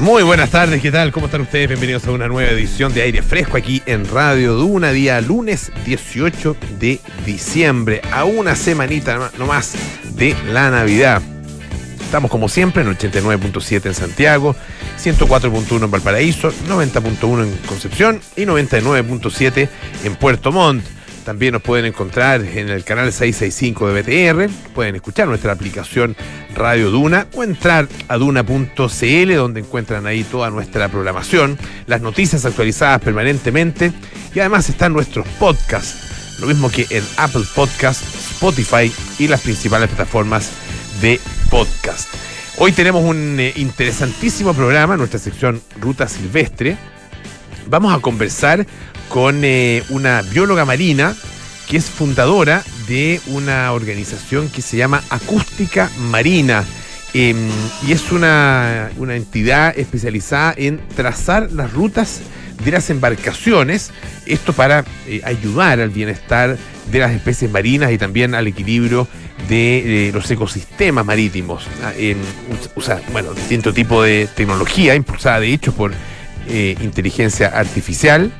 Muy buenas tardes, ¿qué tal? ¿Cómo están ustedes? Bienvenidos a una nueva edición de Aire Fresco aquí en Radio Duna, día lunes 18 de diciembre, a una semanita nomás de la Navidad. Estamos como siempre en 89.7 en Santiago, 104.1 en Valparaíso, 90.1 en Concepción y 99.7 en Puerto Montt. También nos pueden encontrar en el canal 665 de BTR, pueden escuchar nuestra aplicación Radio Duna o entrar a duna.cl donde encuentran ahí toda nuestra programación, las noticias actualizadas permanentemente y además están nuestros podcasts, lo mismo que en Apple Podcast, Spotify y las principales plataformas de podcast. Hoy tenemos un eh, interesantísimo programa, nuestra sección Ruta Silvestre. Vamos a conversar con eh, una bióloga marina que es fundadora de una organización que se llama Acústica Marina. Em, y es una, una entidad especializada en trazar las rutas de las embarcaciones, esto para eh, ayudar al bienestar de las especies marinas y también al equilibrio de, los ecosistemas marítimos. Ah, usa, bueno, distinto tipo de tecnología impulsada de hecho por eh, inteligencia artificial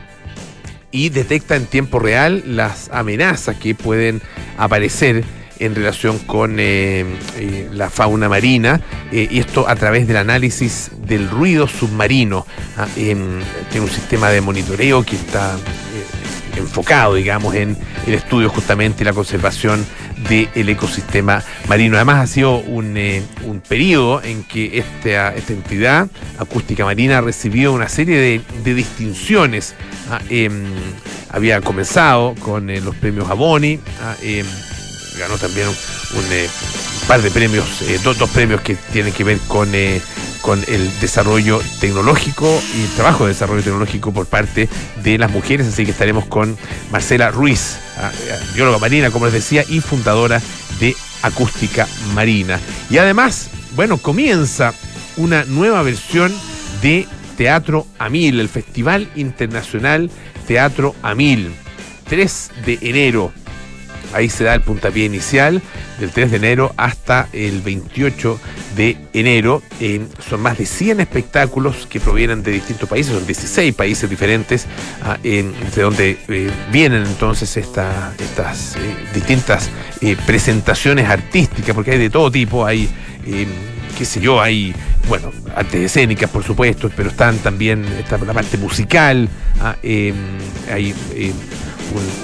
y detecta en tiempo real las amenazas que pueden aparecer en relación con eh, eh, la fauna marina, y esto a través del análisis del ruido submarino. Ah, tiene un sistema de monitoreo que está enfocado, digamos, en el estudio justamente la conservación del ecosistema marino. Además, ha sido un, eh, periodo en que esta, esta, entidad acústica marina ha recibido una serie de, distinciones. Ah, em, había comenzado con eh, los premios Aboni, ah, em, ganó también un, eh, par de premios, dos, dos, premios que tienen que ver con con el desarrollo tecnológico y el trabajo de desarrollo tecnológico por parte de las mujeres. Así que estaremos con Marcela Ruiz, bióloga marina, como les decía, y fundadora de Acústica Marina. Y además, bueno, comienza una nueva versión de Teatro a Mil, el Festival Internacional Teatro a Mil. 3 de enero Ahí se da el puntapié inicial del 3 de enero hasta el 28 de enero. son más de 100 espectáculos que provienen de distintos países, son 16 países diferentes, ah, de donde eh, vienen entonces estas eh, distintas eh, presentaciones artísticas, porque hay de todo tipo, hay qué sé yo, hay, bueno, artes escénicas, por supuesto, pero están también, está la parte musical, ah, hay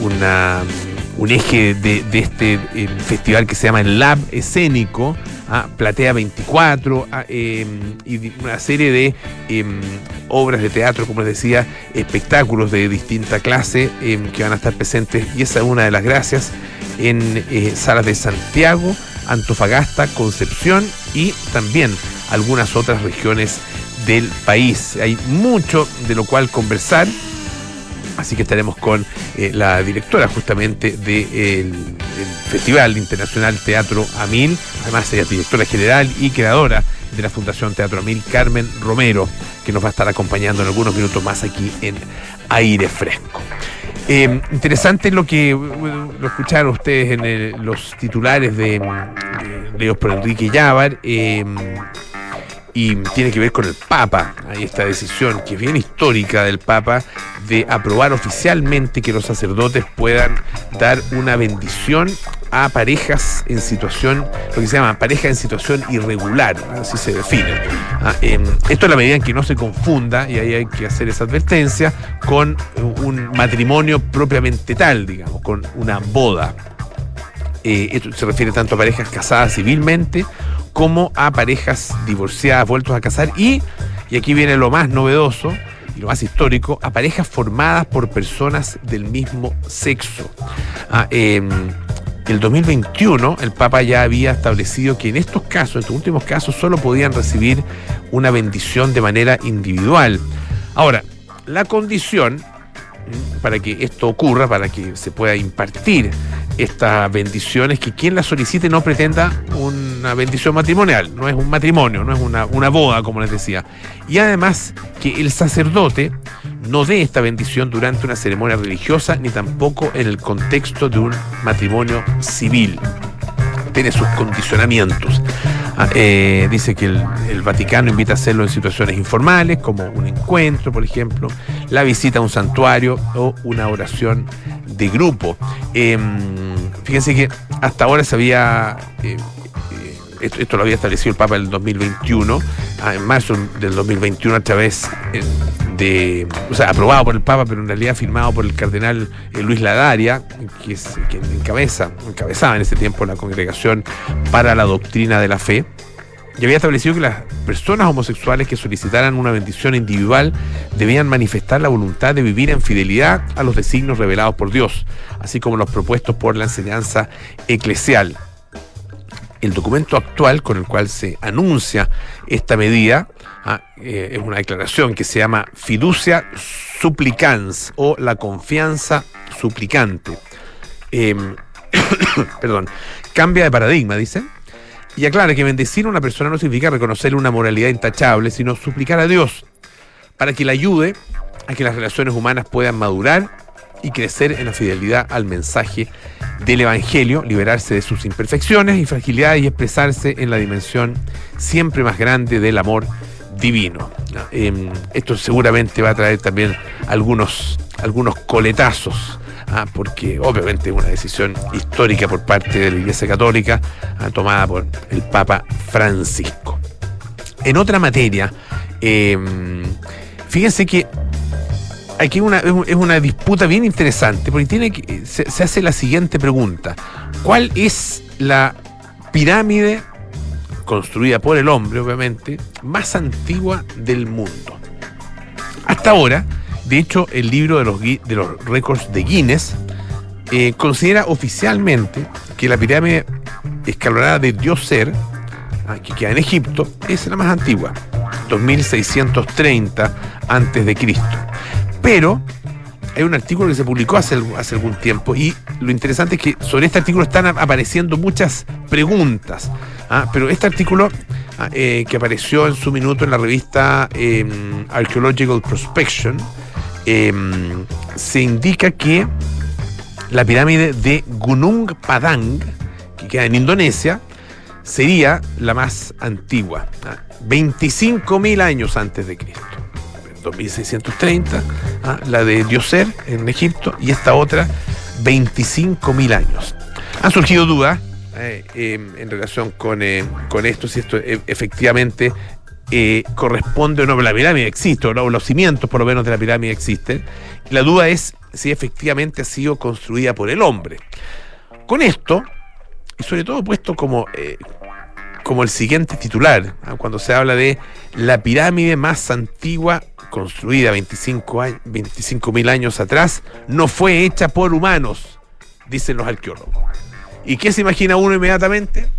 una un eje de, este eh, festival que se llama el Lab Escénico, a Platea 24, em, y una serie de em, obras de teatro, como les decía, espectáculos de distinta clase em, que van a estar presentes, y esa es una de las gracias en eh, salas de Santiago, Antofagasta, Concepción y también algunas otras regiones del país. Hay mucho de lo cual conversar. Así que estaremos con eh, la directora justamente del Festival Internacional Teatro Amil, además ella es directora general y creadora de la Fundación Teatro Amil, Carmen Romero, que nos va a estar acompañando en algunos minutos más aquí en Aire Fresco. Eh, interesante lo que lo escucharon ustedes en los titulares de, de Leo por Enrique Llávar. Y tiene que ver con el Papa. Hay esta decisión que es bien histórica del Papa de aprobar oficialmente que los sacerdotes puedan dar una bendición a parejas en situación, lo que se llama pareja en situación irregular, así se define. Ah, em, esto es la medida en que no se confunda, y ahí hay que hacer esa advertencia, con un matrimonio propiamente tal, digamos, con una boda. Eh, esto se refiere tanto a parejas casadas civilmente como a parejas divorciadas, vueltos a casar y, y aquí viene lo más novedoso y lo más histórico, a parejas formadas por personas del mismo sexo. Ah, em, el 2021 el Papa ya había establecido que en estos casos, en estos últimos casos, solo podían recibir una bendición de manera individual. Ahora, la condición para que esto ocurra, para que se pueda impartir esta bendición, es que quien la solicite no pretenda una bendición matrimonial, no es un matrimonio, no es una, una boda, como les decía. Y además que el sacerdote no dé esta bendición durante una ceremonia religiosa, ni tampoco en el contexto de un matrimonio civil. Tiene sus condicionamientos. Ah, eh, dice que el, Vaticano invita a hacerlo en situaciones informales, como un encuentro, por ejemplo, la visita a un santuario o una oración de grupo. Em, fíjense que hasta ahora se había eh, esto, lo había establecido el Papa en el 2021, ah, en marzo del 2021 a través eh, o sea, aprobado por el Papa, pero en realidad firmado por el cardenal eh, Luis Ladaria, que quien encabeza, encabezaba en ese tiempo la congregación para la doctrina de la fe y había establecido que las personas homosexuales que solicitaran una bendición individual debían manifestar la voluntad de vivir en fidelidad a los designios revelados por Dios, así como los propuestos por la enseñanza eclesial el documento actual con el cual se anuncia esta medida ah, eh, es una declaración que se llama fiducia supplicans o la confianza suplicante. Em, perdón, cambia de paradigma, dice, y aclara que bendecir a una persona no significa reconocerle una moralidad intachable, sino suplicar a Dios para que le ayude a que las relaciones humanas puedan madurar y crecer en la fidelidad al mensaje del Evangelio, liberarse de sus imperfecciones y fragilidades y expresarse en la dimensión siempre más grande del amor divino. Em, esto seguramente va a traer también algunos, algunos coletazos, ¿ah? porque obviamente es una decisión histórica por parte de la Iglesia Católica, ¿ah? tomada por el Papa Francisco. En otra materia, em, fíjense que aquí es una disputa bien interesante, porque tiene se, hace la siguiente pregunta. ¿Cuál es la pirámide construida por el hombre, obviamente, más antigua del mundo? Hasta ahora, de hecho, el libro de los, récords de Guinness eh, considera oficialmente que la pirámide escalonada de Dioser, ah, que queda en Egipto, es la más antigua, 2630 antes de Cristo. Pero hay un artículo que se publicó hace, hace algún tiempo y lo interesante es que sobre este artículo están apareciendo muchas preguntas. ¿ah? Pero este artículo ah, eh, que apareció en su minuto en la revista em, Archaeological Prospection, em, se indica que la pirámide de Gunung Padang, que queda en Indonesia, sería la más antigua, 25.000 ¿ah? años antes de Cristo. 2630, ¿ah? la de Dioser en Egipto, y esta otra 25.000 años. Han surgido dudas eh, em, en relación con, eh, con, esto, si esto eh, efectivamente corresponde o no, la pirámide existe, o los cimientos por lo menos de la pirámide existen. La duda es si efectivamente ha sido construida por el hombre. Con esto, y sobre todo puesto como como el siguiente titular, ¿ah? cuando se habla de la pirámide más antigua construida 25 mil años atrás, no fue hecha por humanos, dicen los arqueólogos. ¿Y qué se imagina uno inmediatamente?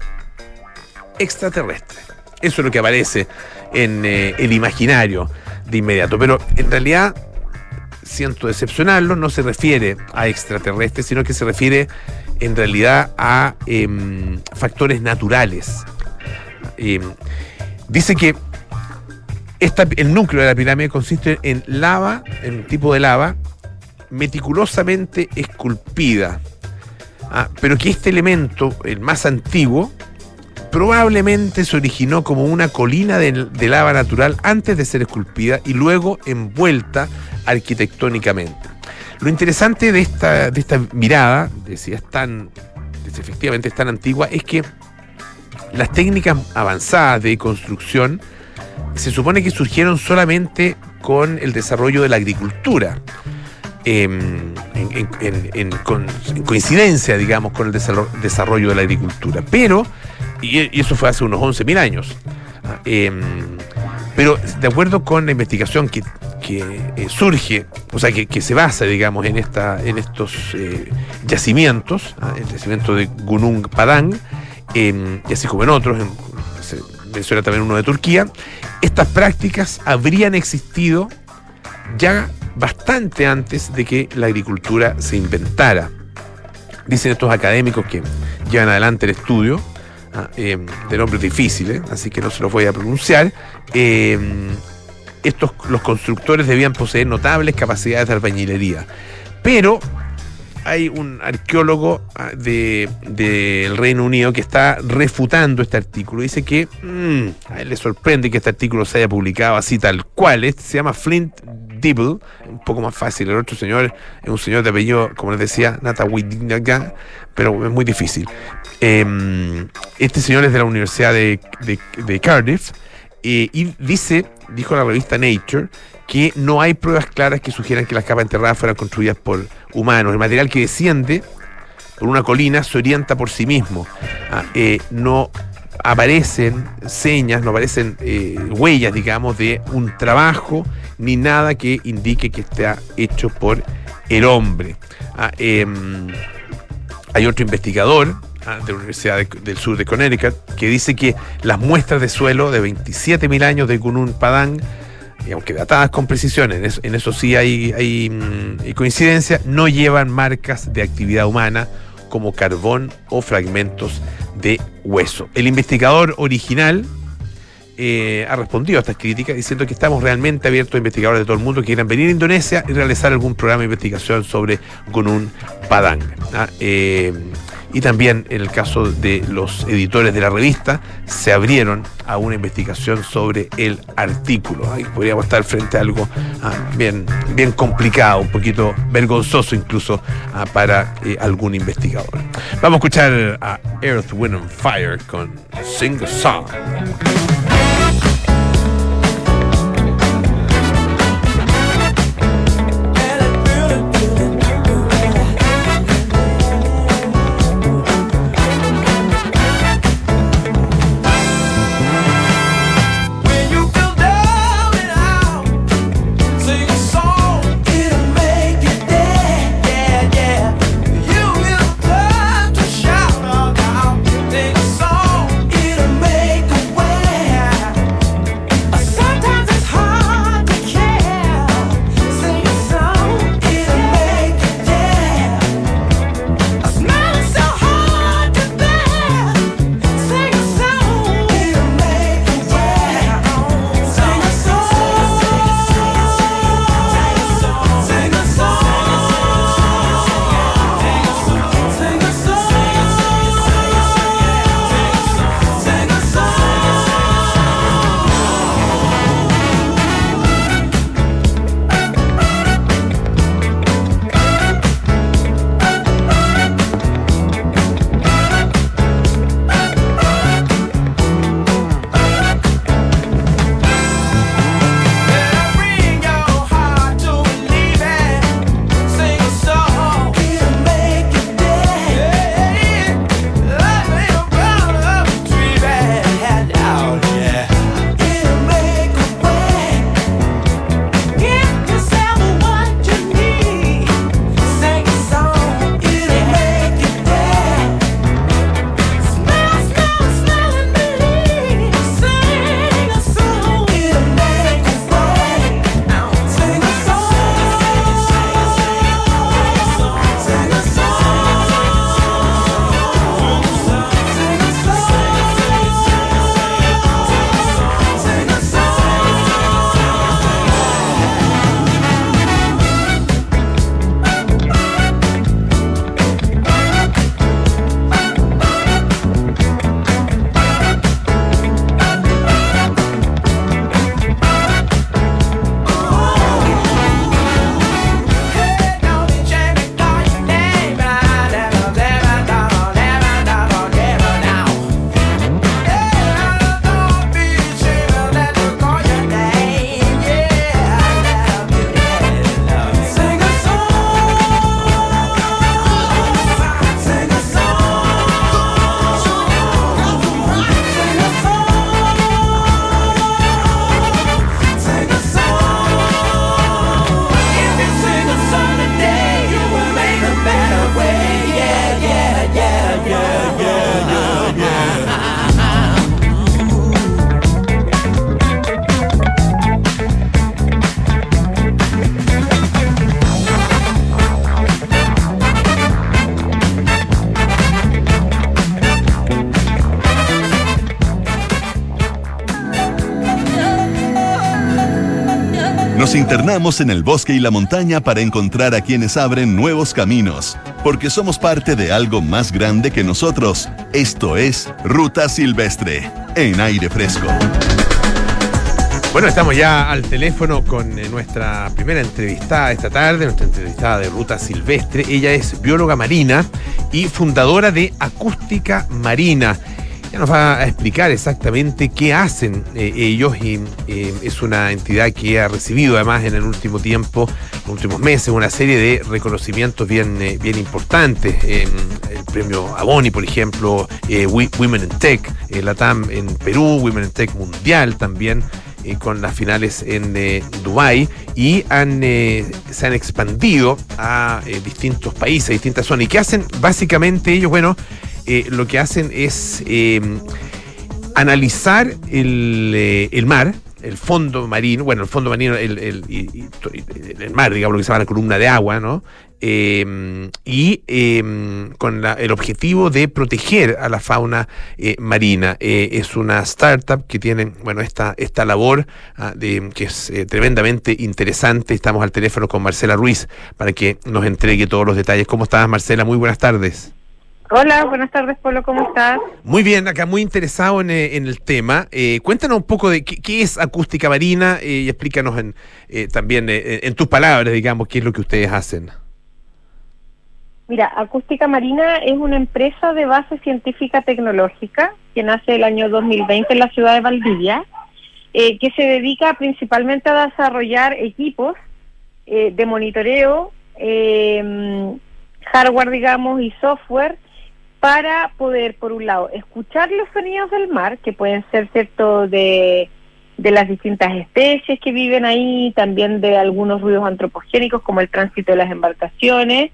Extraterrestre. Eso es lo que aparece en eh, el imaginario de inmediato. Pero en realidad, siento decepcionarlo, no se refiere a extraterrestres, sino que se refiere en realidad a em, factores naturales dice que el núcleo de la pirámide consiste en lava, en tipo de lava, meticulosamente esculpida. Ah, pero que este elemento, el más antiguo, probablemente se originó como una colina de, lava natural antes de ser esculpida y luego envuelta arquitectónicamente. Lo interesante de esta, de esta mirada, de si es tan, si efectivamente es tan antigua, es que las técnicas avanzadas de construcción se supone que surgieron solamente con el desarrollo de la agricultura. Em, en, coincidencia, digamos, con el desarrollo de la agricultura. Pero, y, eso fue hace unos 11.000 años, em, pero de acuerdo con la investigación que, eh, surge, o sea, que, se basa, digamos, en, esta, en estos eh, yacimientos, ¿ah? el yacimiento de Gunung Padang, y así como en otros, se menciona también uno de Turquía, estas prácticas habrían existido ya bastante antes de que la agricultura se inventara. Dicen estos académicos que llevan adelante el estudio, ah, em, de nombres difíciles, así que no se los voy a pronunciar. Em, estos, los constructores debían poseer notables capacidades de albañilería. Pero hay un arqueólogo ah, del de, Reino Unido que está refutando este artículo. Dice que mm, a él le sorprende que este artículo se haya publicado así tal cual. Este se llama Flint Dibble, un poco más fácil. El otro señor es un señor de apellido, como les decía, Nata pero es muy difícil. Em, este señor es de la Universidad de, Cardiff eh, y dice, dijo la revista Nature, que no hay pruebas claras que sugieran que las capas enterradas fueran construidas por humanos. El material que desciende por una colina se orienta por sí mismo. Ah, eh, no aparecen señas, no aparecen eh, huellas, digamos, de un trabajo ni nada que indique que esté hecho por el hombre. Ah, em, hay otro investigador ah, de la Universidad del Sur de Connecticut que dice que las muestras de suelo de 27.000 años de Gunung Padang y aunque datadas con precisión, en eso, sí hay, hay, mm, coincidencia, no llevan marcas de actividad humana como carbón o fragmentos de hueso. El investigador original eh, ha respondido a estas críticas diciendo que estamos realmente abiertos a investigadores de todo el mundo que quieran venir a Indonesia y realizar algún programa de investigación sobre Gunung Padang. ¿ah? Eh, y también en el caso de los editores de la revista, se abrieron a una investigación sobre el artículo. Ahí podríamos estar frente a algo ah, bien, bien complicado, un poquito vergonzoso incluso ah, para eh, algún investigador. Vamos a escuchar a Earth, Wind and Fire con Sing a Song. Nos internamos en el bosque y la montaña para encontrar a quienes abren nuevos caminos porque somos parte de algo más grande que nosotros. Esto es Ruta Silvestre, en aire fresco. Bueno, estamos ya al teléfono con eh, nuestra primera entrevistada esta tarde, nuestra entrevistada de Ruta Silvestre. Ella es bióloga marina y fundadora de Acústica Marina. Ya nos va a explicar exactamente qué hacen eh, ellos y eh, es una entidad que ha recibido además en el último tiempo, en los últimos meses, una serie de reconocimientos bien, eh, bien importantes. el premio Aboni, por ejemplo, Women in Tech, la TAM en Perú, Women in Tech Mundial también. con las finales en Dubai y han, se han expandido a distintos países, distintas zonas. ¿Y qué hacen? Básicamente ellos, bueno, eh, lo que hacen es eh, analizar eh, el, mar, el fondo marino, bueno, el fondo marino, el, el, mar, digamos, lo que se llama la columna de agua, ¿no? y con el objetivo de proteger a la fauna marina. es una startup que tiene, bueno, esta, esta labor ah, que es tremendamente interesante. Estamos al teléfono con Marcela Ruiz para que nos entregue todos los detalles. ¿Cómo estás, Marcela? Muy buenas tardes. Hola, buenas tardes, Polo, ¿cómo estás? Muy bien, acá muy interesado en, eh, el tema. Eh, cuéntanos un poco de qué, es acústica marina eh, y explícanos en, también en tus palabras, digamos, qué es lo que ustedes hacen. Mira, Acústica Marina es una empresa de base científica tecnológica que nace el año 2020 en la ciudad de Valdivia, que se dedica principalmente a desarrollar equipos de monitoreo, hardware, digamos, y software para poder, por un lado, escuchar los sonidos del mar, que pueden ser, ¿cierto?, de, de las distintas especies que viven ahí, también de algunos ruidos antropogénicos como el tránsito de las embarcaciones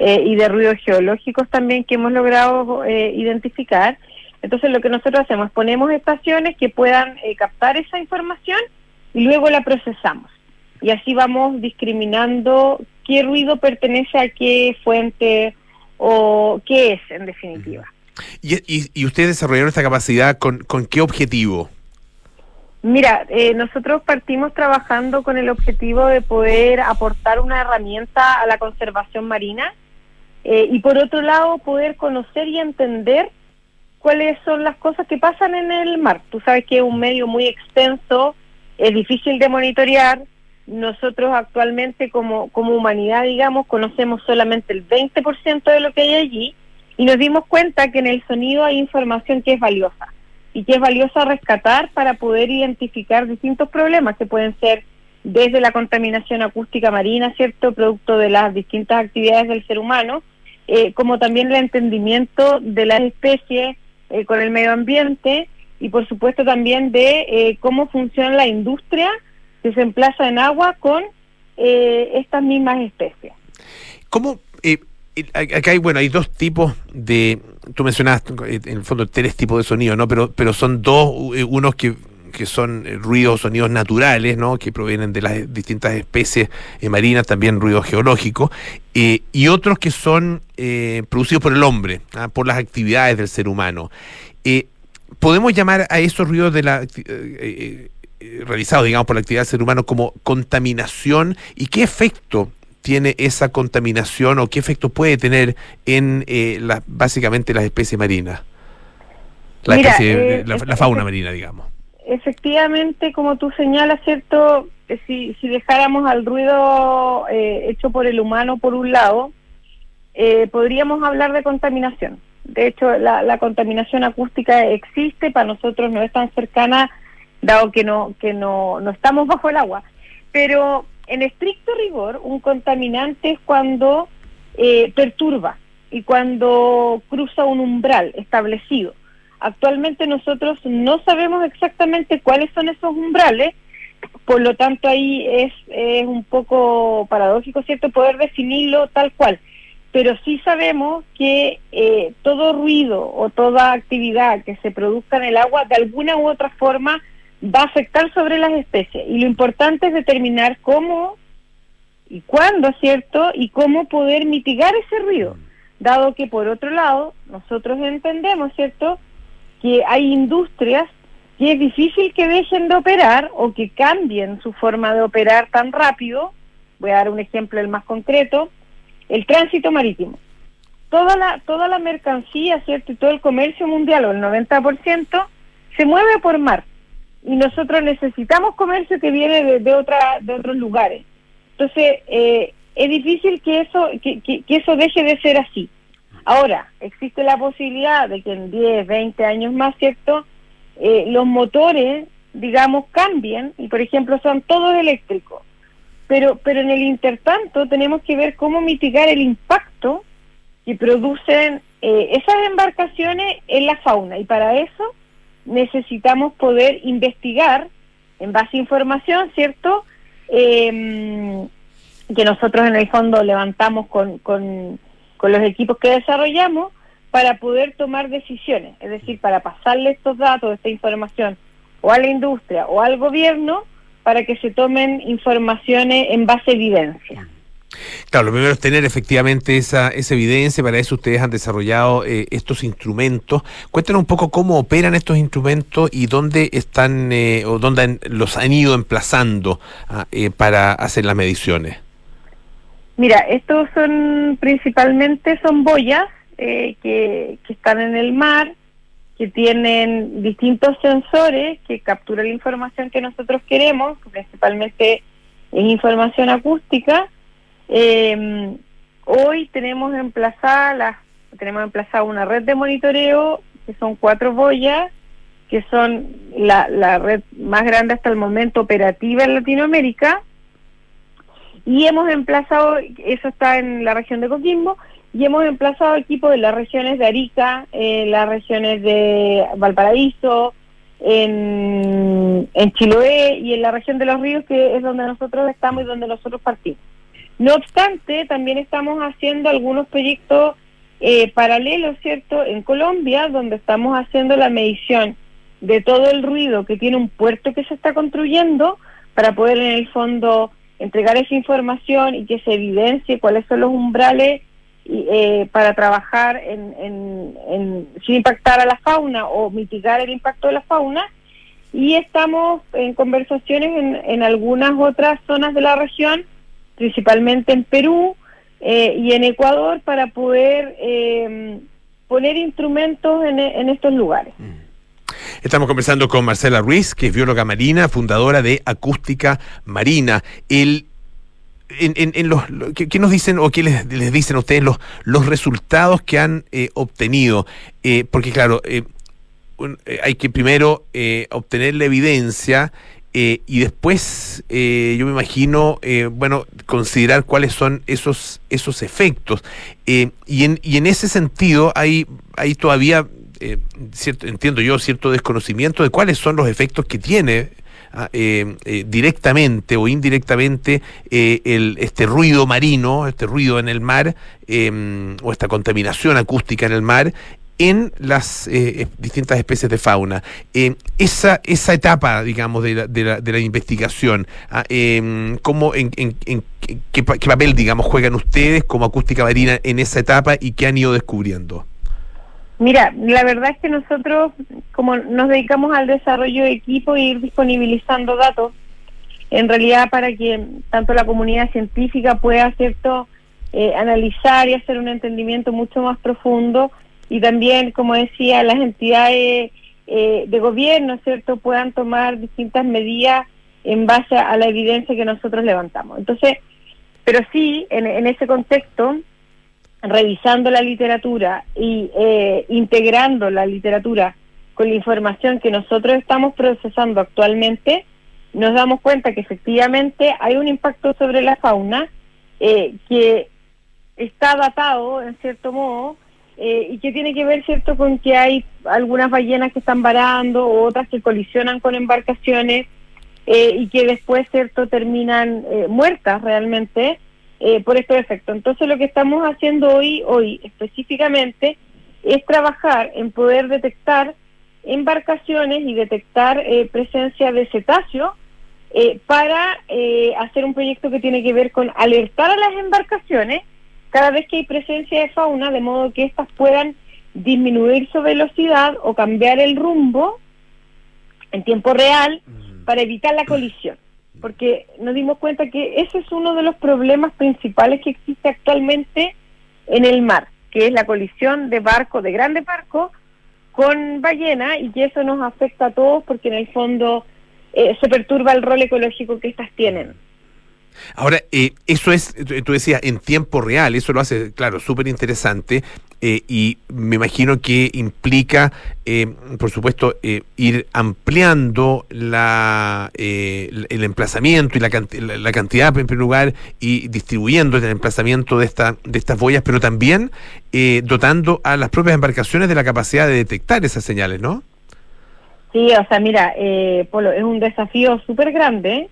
eh, y de ruidos geológicos también que hemos logrado eh, identificar. Entonces lo que nosotros hacemos, ponemos estaciones que puedan eh, captar esa información y luego la procesamos. Y así vamos discriminando qué ruido pertenece a qué fuente o qué es en definitiva. ¿Y, ustedes desarrollaron esta capacidad con, con qué objetivo? Mira, eh, nosotros partimos trabajando con el objetivo de poder aportar una herramienta a la conservación marina eh, y por otro lado poder conocer y entender cuáles son las cosas que pasan en el mar. Tú sabes que es un medio muy extenso, es difícil de monitorear, nosotros actualmente como, como humanidad, digamos, conocemos solamente el 20% de lo que hay allí y nos dimos cuenta que en el sonido hay información que es valiosa y que es valiosa rescatar para poder identificar distintos problemas que pueden ser desde la contaminación acústica marina, ¿cierto?, producto de las distintas actividades del ser humano, eh, como también el entendimiento de las especies eh, con el medio ambiente y por supuesto también de eh, cómo funciona la industria se emplaza en agua con eh, estas mismas especies. ¿Cómo? Eh, acá hay, bueno, hay dos tipos de, tú mencionaste en el fondo tres tipos de sonidos, ¿no? Pero, pero son dos, eh, unos que que son ruidos, sonidos naturales, ¿no? que provienen de las distintas especies marinas, también ruido geológico, y otros que son producidos por el hombre, ¿ah? por las actividades del ser humano. ¿Podemos llamar a esos ruidos de la eh, realizado, digamos, por la actividad del ser humano como contaminación y qué efecto tiene esa contaminación o qué efecto puede tener en eh, la, básicamente las especies marinas, la, eh, la, fauna marina, digamos. Efectivamente, como tú señalas, ¿cierto? Si, si dejáramos al ruido hecho por el humano por un lado, podríamos hablar de contaminación. De hecho, la, la contaminación acústica existe, para nosotros no es tan cercana dado que no, que no, no estamos bajo el agua. Pero en estricto rigor, un contaminante es cuando eh, perturba y cuando cruza un umbral establecido. Actualmente nosotros no sabemos exactamente cuáles son esos umbrales, por lo tanto ahí es, es un poco paradójico, ¿cierto?, poder definirlo tal cual. Pero sí sabemos que eh, todo ruido o toda actividad que se produzca en el agua, de alguna u otra forma, va a afectar sobre las especies. Y lo importante es determinar cómo y cuándo, ¿cierto? Y cómo poder mitigar ese ruido. Dado que, por otro lado, nosotros entendemos, ¿cierto? Que hay industrias que es difícil que dejen de operar o que cambien su forma de operar tan rápido. Voy a dar un ejemplo el más concreto. El tránsito marítimo. toda la, toda la mercancía, ¿cierto? Y todo el comercio mundial, o el 90%, se mueve por mar. Y nosotros necesitamos comercio que viene de, de, otra, de otros lugares. Entonces, eh, es difícil que eso, que, que, eso deje de ser así. Ahora, existe la posibilidad de que en 10, 20 años más, ¿cierto? Eh, los motores, digamos, cambien y, por ejemplo, son todos eléctricos. Pero, pero en el intertanto tenemos que ver cómo mitigar el impacto que producen eh, esas embarcaciones en la fauna. Y para eso necesitamos poder investigar en base a información, ¿cierto? Eh, que nosotros en el fondo levantamos con, con, con los equipos que desarrollamos para poder tomar decisiones, es decir, para pasarle estos datos, esta información o a la industria o al gobierno para que se tomen informaciones en base a evidencia. Claro, lo primero es tener efectivamente esa, esa evidencia, para eso ustedes han desarrollado eh, estos instrumentos. Cuéntanos un poco cómo operan estos instrumentos y dónde están eh, o dónde los han ido emplazando ah, eh, para hacer las mediciones. Mira, estos son principalmente son boyas que, que están en el mar, que tienen distintos sensores que capturan la información que nosotros queremos, principalmente es información acústica. Eh, hoy tenemos emplazada tenemos emplazada una red de monitoreo que son cuatro boyas, que son la, la red más grande hasta el momento operativa en Latinoamérica. Y hemos emplazado, eso está en la región de Coquimbo, y hemos emplazado equipos de las regiones de Arica, en las regiones de Valparaíso, en Chiloé y en la región de los ríos, que es donde nosotros estamos y donde nosotros partimos. No obstante, también estamos haciendo algunos proyectos eh, paralelos, ¿cierto?, en Colombia, donde estamos haciendo la medición de todo el ruido que tiene un puerto que se está construyendo para poder en el fondo entregar esa información y que se evidencie cuáles son los umbrales eh, para trabajar en, en, sin impactar a la fauna o mitigar el impacto de la fauna. Y estamos en conversaciones en, en algunas otras zonas de la región, principalmente en Perú eh, y en Ecuador, para poder eh, poner instrumentos en, en estos lugares. Mm. Estamos conversando con Marcela Ruiz, que es bióloga marina, fundadora de Acústica Marina. El en, en, los, ¿qué, nos dicen o qué les, les, dicen a ustedes los, los resultados que han eh, obtenido? Eh, porque claro, eh, hay que primero obtener la evidencia y después yo me imagino, bueno, considerar cuáles son esos, esos efectos. y, en, y en ese sentido hay, hay todavía, cierto, entiendo yo, cierto desconocimiento de cuáles son los efectos que tiene Ah, eh, eh, directamente o indirectamente eh, el, este ruido marino, este ruido en el mar o esta contaminación acústica en el mar en las distintas especies de fauna. Em, esa, esa etapa, digamos, de la, de la, de la investigación, ah, em, ¿cómo, en, qué, papel, digamos, juegan ustedes como acústica marina en esa etapa y qué han ido descubriendo? Mira, la verdad es que nosotros, como nos dedicamos al desarrollo de equipo e ir disponibilizando datos, en realidad para que tanto la comunidad científica pueda cierto eh, analizar y hacer un entendimiento mucho más profundo y también, como decía, las entidades eh, de gobierno, cierto, puedan tomar distintas medidas en base a la evidencia que nosotros levantamos. Entonces, pero sí, en, ese contexto, revisando la literatura y eh, integrando la literatura con la información que nosotros estamos procesando actualmente, nos damos cuenta que efectivamente hay un impacto sobre la fauna eh, que está datado en cierto modo eh, y que tiene que ver cierto con que hay algunas ballenas que están varando otras que colisionan con embarcaciones y que después cierto terminan muertas realmente eh, por estos efectos. Entonces lo que estamos haciendo hoy, hoy específicamente, es trabajar en poder detectar embarcaciones y detectar eh, presencia de cetáceos eh, para hacer un proyecto que tiene que ver con alertar a las embarcaciones cada vez que hay presencia de fauna, de modo que éstas puedan disminuir su velocidad o cambiar el rumbo en tiempo real mm. para evitar la colisión porque nos dimos cuenta que ese es uno de los problemas principales que existe actualmente en el mar, que es la colisión de barcos, de grandes barcos, con ballena y que eso nos afecta a todos porque en el fondo eh, se perturba el rol ecológico que estas tienen. Ahora, eh, eso es, tú decías, en tiempo real, eso lo hace, claro, súper interesante eh, y me imagino que implica, eh, por supuesto, ir ampliando la, el emplazamiento y la, la, cantidad, en primer lugar, y distribuyendo el emplazamiento de, esta, de estas boyas, pero también dotando a las propias embarcaciones de la capacidad de detectar esas señales, ¿no? Sí, o sea, mira, Polo, es un desafío súper grande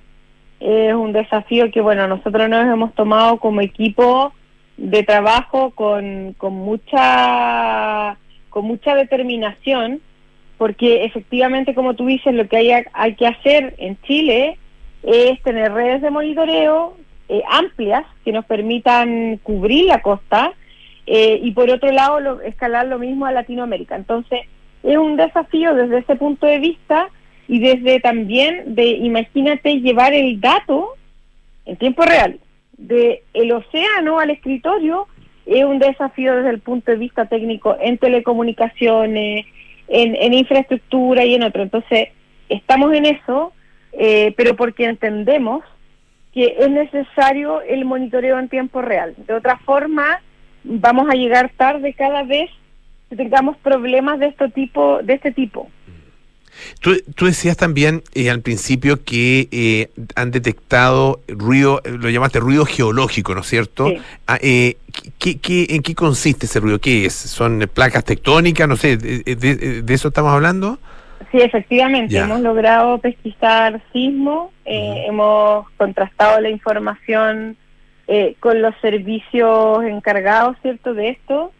es un desafío que, bueno, nosotros nos hemos tomado como equipo de trabajo con, con mucha con mucha determinación, porque efectivamente, como tú dices, lo que hay, hay que hacer en Chile es tener redes de monitoreo eh, amplias que nos permitan cubrir la costa eh, y por otro lado escalar lo mismo a Latinoamérica. Entonces, es un desafío desde ese punto de vista y desde también de, imagínate, llevar el dato en tiempo real de el océano al escritorio es un desafío desde el punto de vista técnico en telecomunicaciones, en, infraestructura y en otro. Entonces, estamos en eso, eh, pero porque entendemos que es necesario el monitoreo en tiempo real. De otra forma, vamos a llegar tarde cada vez que tengamos problemas de este tipo. De este tipo. Tú, tú decías también eh, al principio que eh, han detectado ruido, lo llamaste ruido geológico, ¿no es cierto? Ah, eh, ¿qué, en qué consiste ese ruido? ¿Qué es? ¿Son placas tectónicas? No sé, ¿de, eso estamos hablando? Sí, efectivamente, hemos logrado pesquisar sismo, hemos contrastado la información con los servicios encargados, ¿cierto?, de esto.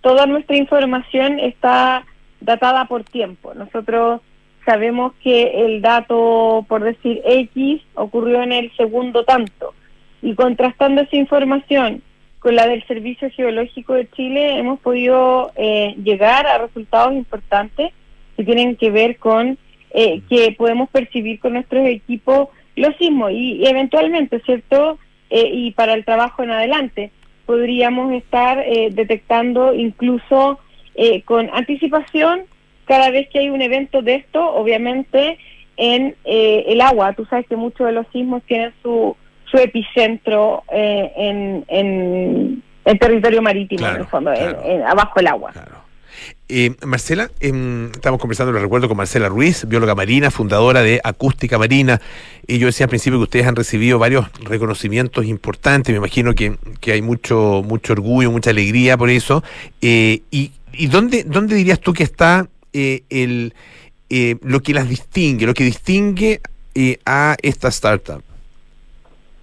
toda nuestra información está datada por tiempo. Nosotros sabemos que el dato, por decir X, ocurrió en el segundo tanto. Y contrastando esa información con la del Servicio Geológico de Chile, hemos podido eh, llegar a resultados importantes que tienen que ver con eh, que podemos percibir con nuestros equipos los sismos y, eventualmente, ¿cierto? Eh, y para el trabajo en adelante, podríamos estar detectando incluso eh, con anticipación cada vez que hay un evento de esto, obviamente en eh, el agua. Tú sabes que muchos de los sismos tienen su, su epicentro eh, en, en, territorio marítimo, en el fondo, abajo el agua. Marcela, em, estamos conversando, lo recuerdo, con Marcela Ruiz, bióloga marina, fundadora de Acústica Marina. Y yo decía al principio que ustedes han recibido varios reconocimientos importantes. Me imagino que, que hay mucho, mucho orgullo, mucha alegría por eso. y ¿Y dónde, dónde dirías tú que está eh, el, eh, lo que las distingue, lo que distingue eh, a esta startup?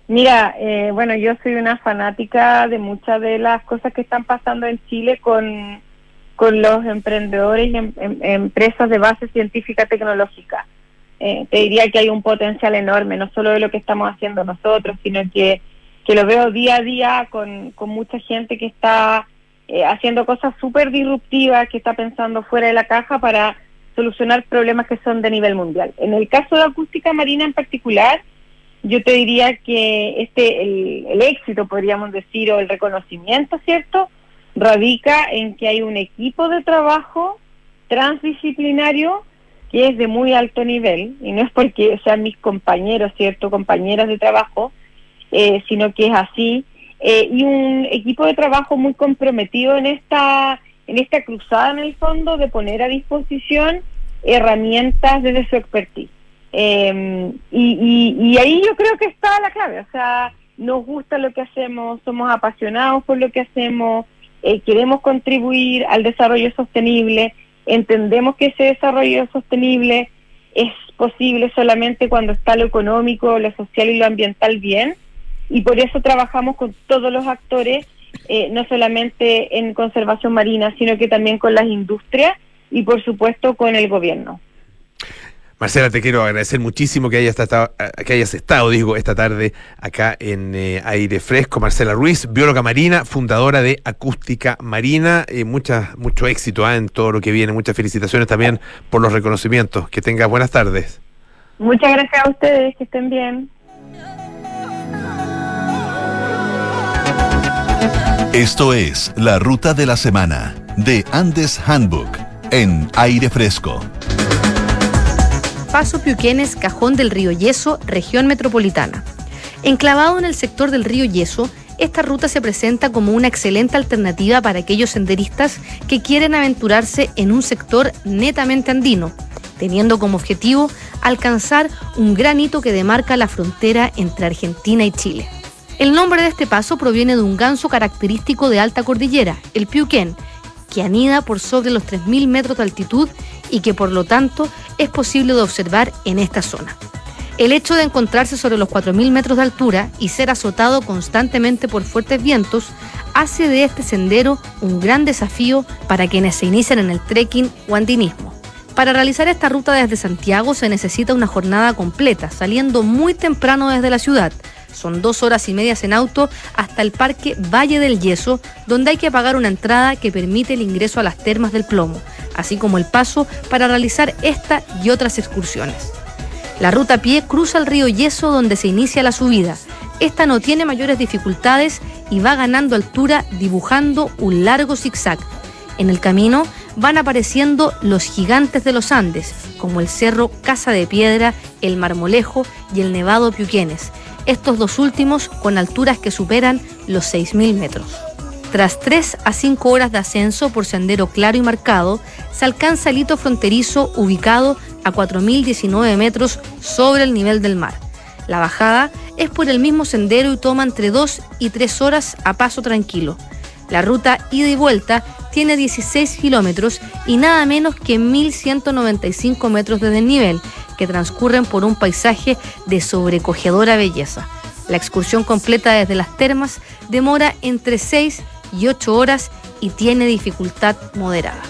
Mira, bueno, yo soy una fanática de muchas de las cosas que están pasando en Chile con, con los emprendedores y em, em, empresas de base científica tecnológica. te diría que hay un potencial enorme, no solo de lo que estamos haciendo nosotros, sino que, que lo veo día a día con, con mucha gente que está eh, haciendo cosas súper disruptivas, que está pensando fuera de la caja para solucionar problemas que son de nivel mundial. En el caso de acústica marina en particular, yo te diría que este el, éxito, podríamos decir, o el reconocimiento, ¿cierto?, radica en que hay un equipo de trabajo transdisciplinario que es de muy alto nivel, y no es porque sean mis compañeros, ¿cierto?, compañeras de trabajo, eh, sino que es así, eh, y un equipo de trabajo muy comprometido en esta, en esta cruzada en el fondo de poner a disposición herramientas desde su expertise. Em, y, y, ahí yo creo que está la clave, o sea, nos gusta lo que hacemos, somos apasionados por lo que hacemos, eh, queremos contribuir al desarrollo sostenible, entendemos que ese desarrollo sostenible es posible solamente cuando está lo económico, lo social y lo ambiental bien, y por eso trabajamos con todos los actores, eh, no solamente en conservación marina, sino que también con las industrias y por supuesto con el gobierno. Marcela, te quiero agradecer muchísimo que hayas estado, que hayas estado digo, esta tarde acá en eh, Aire Fresco. Marcela Ruiz, bióloga marina, fundadora de Acústica Marina. Eh, mucha, mucho éxito ah, en todo lo que viene. Muchas felicitaciones también por los reconocimientos. Que tengas buenas tardes. Muchas gracias a ustedes, que estén bien. Esto es la ruta de la semana de Andes Handbook en aire fresco. Paso Piuquenes, Cajón del Río Yeso, región metropolitana. Enclavado en el sector del río Yeso, esta ruta se presenta como una excelente alternativa para aquellos senderistas que quieren aventurarse en un sector netamente andino, teniendo como objetivo alcanzar un gran hito que demarca la frontera entre Argentina y Chile. El nombre de este paso proviene de un ganso característico de alta cordillera, el piuquén, que anida por sobre los 3.000 metros de altitud y que por lo tanto es posible de observar en esta zona. El hecho de encontrarse sobre los 4.000 metros de altura y ser azotado constantemente por fuertes vientos hace de este sendero un gran desafío para quienes se inician en el trekking o andinismo. Para realizar esta ruta desde Santiago se necesita una jornada completa, saliendo muy temprano desde la ciudad. Son dos horas y medias en auto hasta el Parque Valle del Yeso, donde hay que pagar una entrada que permite el ingreso a las termas del plomo, así como el paso para realizar esta y otras excursiones. La ruta a pie cruza el río Yeso donde se inicia la subida. Esta no tiene mayores dificultades y va ganando altura dibujando un largo zigzag. En el camino van apareciendo los gigantes de los Andes, como el cerro Casa de Piedra, el Marmolejo y el Nevado Piuquenes, estos dos últimos con alturas que superan los 6.000 metros. Tras 3 a 5 horas de ascenso por sendero claro y marcado, se alcanza el hito fronterizo ubicado a 4.019 metros sobre el nivel del mar. La bajada es por el mismo sendero y toma entre 2 y 3 horas a paso tranquilo. La ruta ida y vuelta tiene 16 kilómetros y nada menos que 1.195 metros de desnivel, que transcurren por un paisaje de sobrecogedora belleza. La excursión completa desde las termas demora entre 6 y 8 horas y tiene dificultad moderada.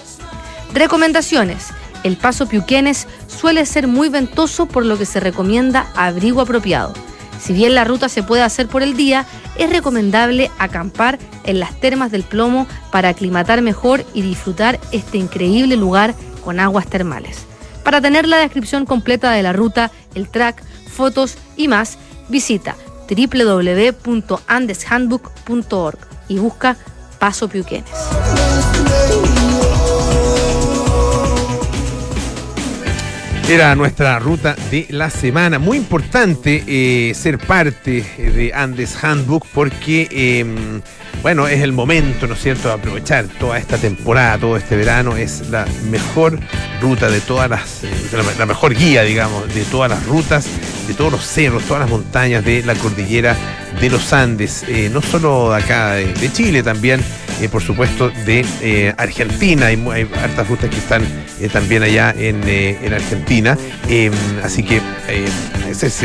Recomendaciones. El paso Piuquenes suele ser muy ventoso por lo que se recomienda abrigo apropiado. Si bien la ruta se puede hacer por el día, es recomendable acampar en las termas del plomo para aclimatar mejor y disfrutar este increíble lugar con aguas termales. Para tener la descripción completa de la ruta, el track, fotos y más, visita www.andeshandbook.org y busca Paso Piuquenes. Era nuestra ruta de la semana. Muy importante eh, ser parte de Andes Handbook porque, em, bueno, es el momento, ¿no es cierto?, de aprovechar toda esta temporada, todo este verano. Es la mejor ruta de todas las, eh, la mejor guía, digamos, de todas las rutas, de todos los cerros, todas las montañas de la cordillera de los Andes, eh, no solo de acá de, Chile, también, por supuesto, de Argentina. Hay, hartas rutas que están también allá en, en Argentina Em, así que eh, es,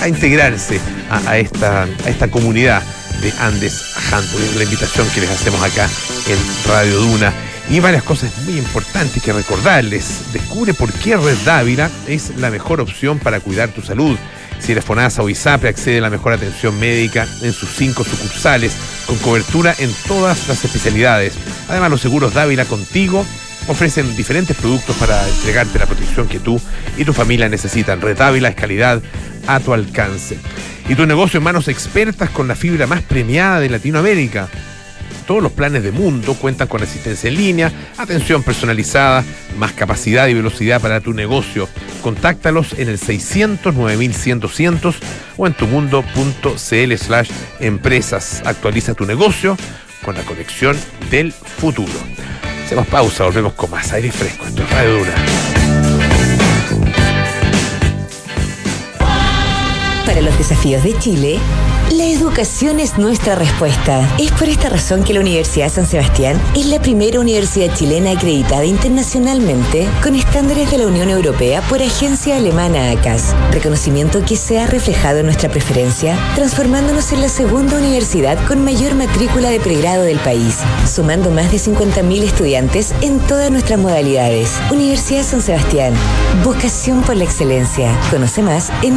a integrarse a, esta, a esta comunidad de Andes Handbook, la invitación que les hacemos acá en Radio Duna. Y varias cosas muy importantes que recordarles. Descubre por qué Red Dávila es la mejor opción para cuidar tu salud. Si eres FONASA o ISAPRE, accede a la mejor atención médica en sus cinco sucursales, con cobertura en todas las especialidades. Además, los seguros Dávila contigo ofrecen diferentes productos para entregarte la protección que tú y tu familia necesitan. Red es calidad a tu alcance. Y tu negocio en manos expertas con la fibra más premiada de Latinoamérica. Todos los planes de Mundo cuentan con asistencia en línea, atención personalizada, más capacidad y velocidad para tu negocio. Contáctalos en el 600 9100 o en tumundo.cl slash empresas. Actualiza tu negocio con la conexión del futuro. Hacemos pausa, volvemos con más aire fresco. Esto es Radio Dura. Para los desafíos de Chile, la educación es nuestra respuesta. Es por esta razón que la Universidad San Sebastián es la primera universidad chilena acreditada internacionalmente con estándares de la Unión Europea por agencia alemana ACAS. Reconocimiento que se ha reflejado en nuestra preferencia, transformándonos en la segunda universidad con mayor matrícula de pregrado del país, sumando más de 50.000 estudiantes en todas nuestras modalidades. Universidad San Sebastián, vocación por la excelencia. Conoce más en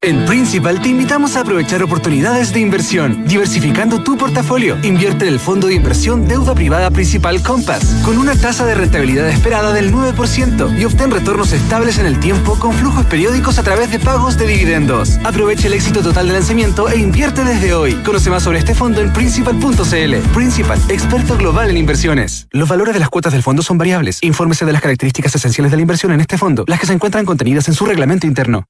En Principal te invitamos a aprovechar oportunidades de inversión, diversificando tu portafolio. Invierte en el fondo de inversión Deuda Privada Principal Compass, con una tasa de rentabilidad esperada del 9% y obtén retornos estables en el tiempo con flujos periódicos a través de pagos de dividendos. Aprovecha el éxito total de lanzamiento e invierte desde hoy. Conoce más sobre este fondo en principal.cl. Principal, experto global en inversiones. Los valores de las cuotas del fondo son variables. Infórmese de las características esenciales de la inversión en este fondo, las que se encuentran contenidas en su reglamento interno.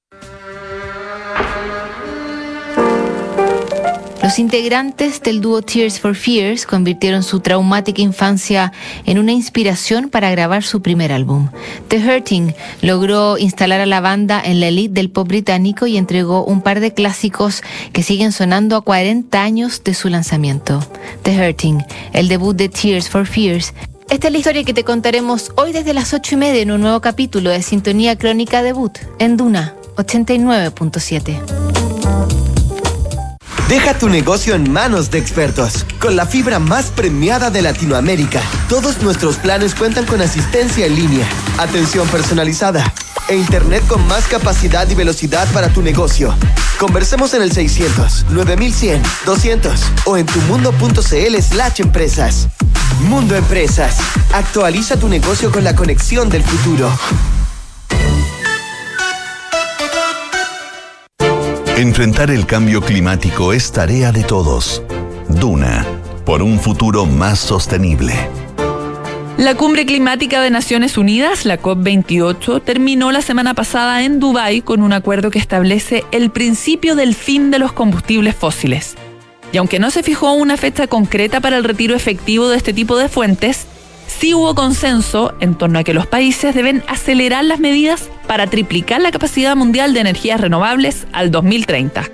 Los integrantes del dúo Tears for Fears convirtieron su traumática infancia en una inspiración para grabar su primer álbum. The Hurting logró instalar a la banda en la elite del pop británico y entregó un par de clásicos que siguen sonando a 40 años de su lanzamiento. The Hurting, el debut de Tears for Fears, esta es la historia que te contaremos hoy desde las 8 y media en un nuevo capítulo de Sintonía Crónica Debut en Duna 89.7. Deja tu negocio en manos de expertos. Con la fibra más premiada de Latinoamérica, todos nuestros planes cuentan con asistencia en línea, atención personalizada e internet con más capacidad y velocidad para tu negocio. Conversemos en el 600 9100 200 o en tumundo.cl slash empresas. Mundo Empresas. Actualiza tu negocio con la conexión del futuro. Enfrentar el cambio climático es tarea de todos. Duna, por un futuro más sostenible. La cumbre climática de Naciones Unidas, la COP28, terminó la semana pasada en Dubái con un acuerdo que establece el principio del fin de los combustibles fósiles. Y aunque no se fijó una fecha concreta para el retiro efectivo de este tipo de fuentes, sí hubo consenso en torno a que los países deben acelerar las medidas para triplicar la capacidad mundial de energías renovables al 2030.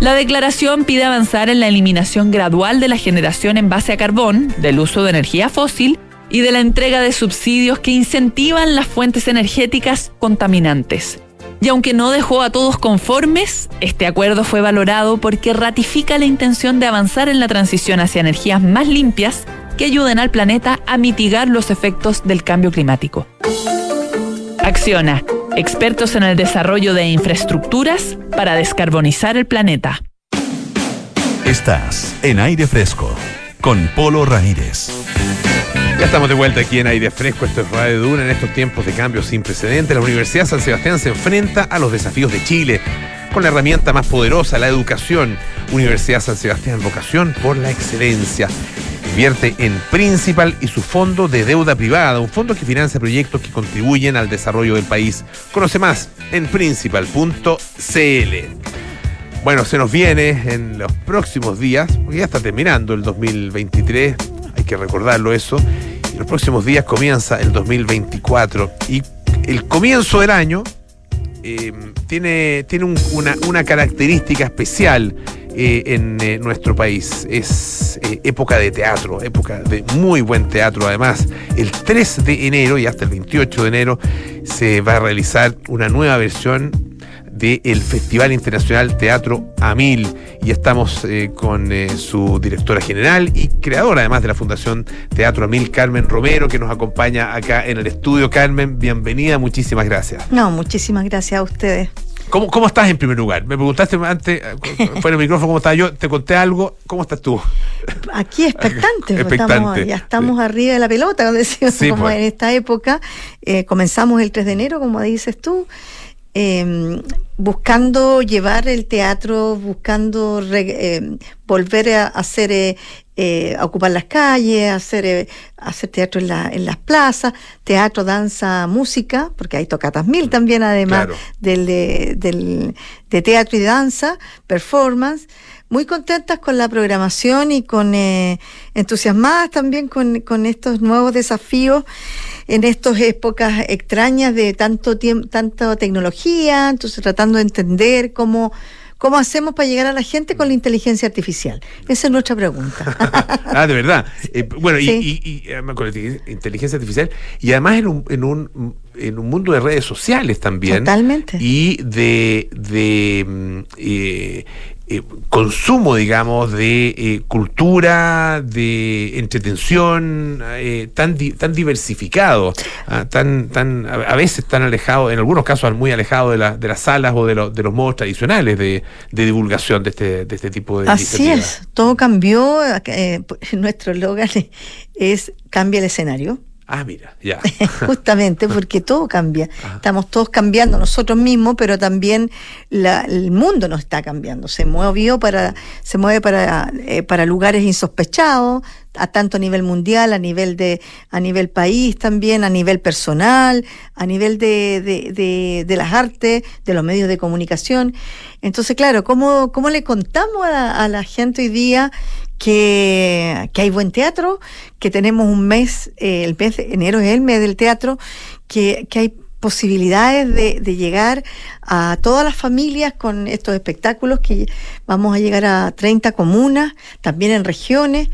La declaración pide avanzar en la eliminación gradual de la generación en base a carbón, del uso de energía fósil y de la entrega de subsidios que incentivan las fuentes energéticas contaminantes. Y aunque no dejó a todos conformes, este acuerdo fue valorado porque ratifica la intención de avanzar en la transición hacia energías más limpias que ayuden al planeta a mitigar los efectos del cambio climático. Acciona, expertos en el desarrollo de infraestructuras para descarbonizar el planeta. Estás en aire fresco con Polo Ramírez. Ya estamos de vuelta aquí en aire fresco, esto es Radio Duna en estos tiempos de cambio sin precedentes. La Universidad San Sebastián se enfrenta a los desafíos de Chile con la herramienta más poderosa, la educación. Universidad San Sebastián, vocación por la excelencia. Invierte en Principal y su fondo de deuda privada, un fondo que financia proyectos que contribuyen al desarrollo del país. Conoce más en principal.cl. Bueno, se nos viene en los próximos días, porque ya está terminando el 2023, hay que recordarlo eso, y los próximos días comienza el 2024 y el comienzo del año eh, tiene, tiene un- una, una característica especial eh, en eh, nuestro país. Es eh, época de teatro, época de muy buen teatro. Además, el 3 de enero y hasta el 28 de enero se va a realizar una nueva versión del Festival Internacional Teatro a Mil y estamos con su directora general y creadora además de la Fundación Teatro a Mil, Carmen Romero, que nos acompaña acá en el estudio. Carmen, bienvenida, muchísimas gracias. No, muchísimas gracias a ustedes. ¿Cómo, cómo estás en primer lugar? Me preguntaste antes, eh, fuera del micrófono, cómo estaba yo, te conté algo, ¿cómo estás tú? Aquí expectantes, Expectante, estamos, ya estamos arriba de la pelota, como decimos, Sí, como pues. en esta época. Eh, comenzamos el 3 de enero, como dices tú, eh, buscando llevar el teatro, buscando re- eh, volver a hacer, eh, eh, a ocupar las calles, a hacer, eh, hacer teatro en, la- en las plazas, teatro, danza, música, porque hay tocatas mil también, además Claro. del, de, del- de teatro y danza, performance. Muy contentas con la programación y con eh, entusiasmadas también con, con estos nuevos desafíos en estas épocas extrañas de tanto tiempo, tanta tecnología, entonces tratando de entender cómo, ¿Cómo hacemos para llegar a la gente con la inteligencia artificial? Esa es nuestra pregunta. ah, de verdad. Eh, bueno, y, y, además con la inteligencia artificial, y además en un, en un, en un mundo de redes sociales también. Totalmente. Y de, de mm, eh, eh, consumo, digamos, de eh, cultura, de entretención, eh, tan, tan diversificado, ah, tan, tan, a veces tan alejado, en algunos casos muy alejado de, la, de las salas o de, de los modos tradicionales de, divulgación de este, de este tipo de Así es, todo cambió, nuestro eslogan es cambia el escenario. Ah, mira, ya. Justamente porque todo cambia. Estamos todos cambiando nosotros mismos, pero también el mundo nos está cambiando. Se movió para, se mueve para, eh, para lugares insospechados, a tanto a nivel mundial, a nivel de, a nivel país también, a nivel personal, a nivel de, de, de, las artes, de los medios de comunicación. Entonces, claro, ¿cómo, cómo le contamos a, a la gente hoy día que, hay buen teatro, que tenemos un mes, eh, el mes de enero es el mes del teatro, que, que hay posibilidades de, de, llegar a todas las familias con estos espectáculos, que vamos a llegar a 30 comunas, también en regiones,